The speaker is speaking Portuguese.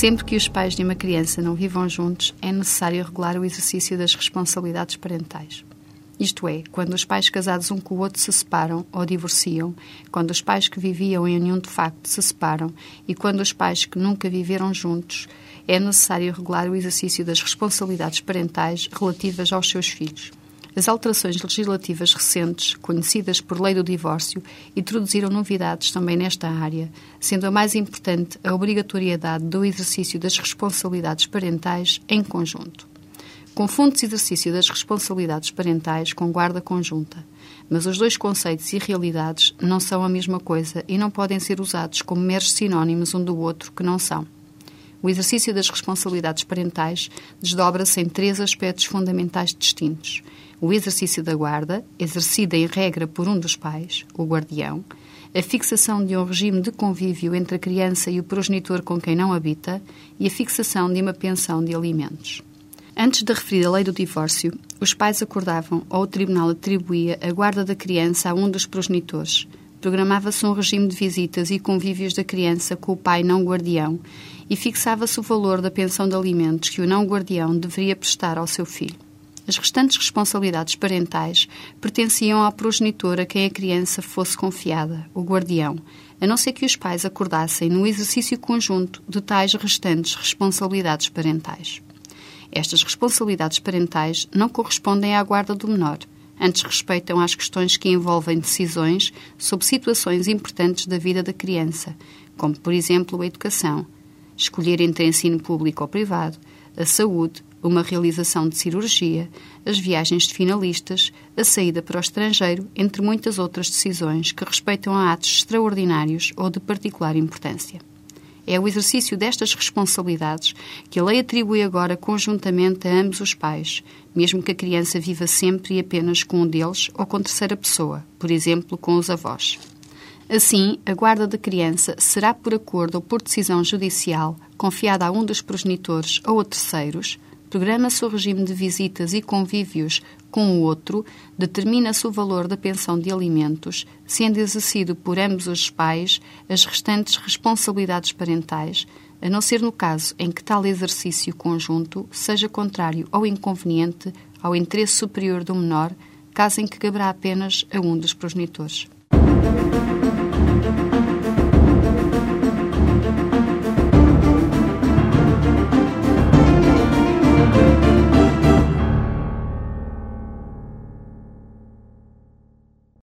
Sempre que os pais de uma criança não vivam juntos, é necessário regular o exercício das responsabilidades parentais. Isto é, quando os pais casados um com o outro se separam ou divorciam, quando os pais que viviam em união de facto se separam e quando os pais que nunca viveram juntos, é necessário regular o exercício das responsabilidades parentais relativas aos seus filhos. As alterações legislativas recentes, conhecidas por lei do divórcio, introduziram novidades também nesta área, sendo a mais importante a obrigatoriedade do exercício das responsabilidades parentais em conjunto. Confunde-se exercício das responsabilidades parentais com guarda conjunta, mas os dois conceitos e realidades não são a mesma coisa e não podem ser usados como meros sinónimos um do outro que não são. O exercício das responsabilidades parentais desdobra-se em três aspectos fundamentais distintos o exercício da guarda, exercida em regra por um dos pais, o guardião, a fixação de um regime de convívio entre a criança e o progenitor com quem não habita e a fixação de uma pensão de alimentos. Antes da referida lei do divórcio, os pais acordavam ou o tribunal atribuía a guarda da criança a um dos progenitores. Programava-se um regime de visitas e convívios da criança com o pai não guardião e fixava-se o valor da pensão de alimentos que o não guardião deveria prestar ao seu filho. As restantes responsabilidades parentais pertenciam ao progenitor a quem a criança fosse confiada, o guardião, a não ser que os pais acordassem no exercício conjunto de tais restantes responsabilidades parentais. Estas responsabilidades parentais não correspondem à guarda do menor, antes respeitam às questões que envolvem decisões sobre situações importantes da vida da criança, como, por exemplo, a educação, escolher entre ensino público ou privado, a saúde, uma realização de cirurgia, as viagens de finalistas, a saída para o estrangeiro, entre muitas outras decisões que respeitam a atos extraordinários ou de particular importância. É o exercício destas responsabilidades que a lei atribui agora conjuntamente a ambos os pais, mesmo que a criança viva sempre e apenas com um deles ou com terceira pessoa, por exemplo, com os avós. Assim, a guarda da criança será por acordo ou por decisão judicial confiada a um dos progenitores ou a terceiros, programa-se o regime de visitas e convívios com o outro, determina-se o valor da pensão de alimentos, sendo exercido por ambos os pais as restantes responsabilidades parentais, a não ser no caso em que tal exercício conjunto seja contrário ou inconveniente ao interesse superior do menor, caso em que caberá apenas a um dos progenitores.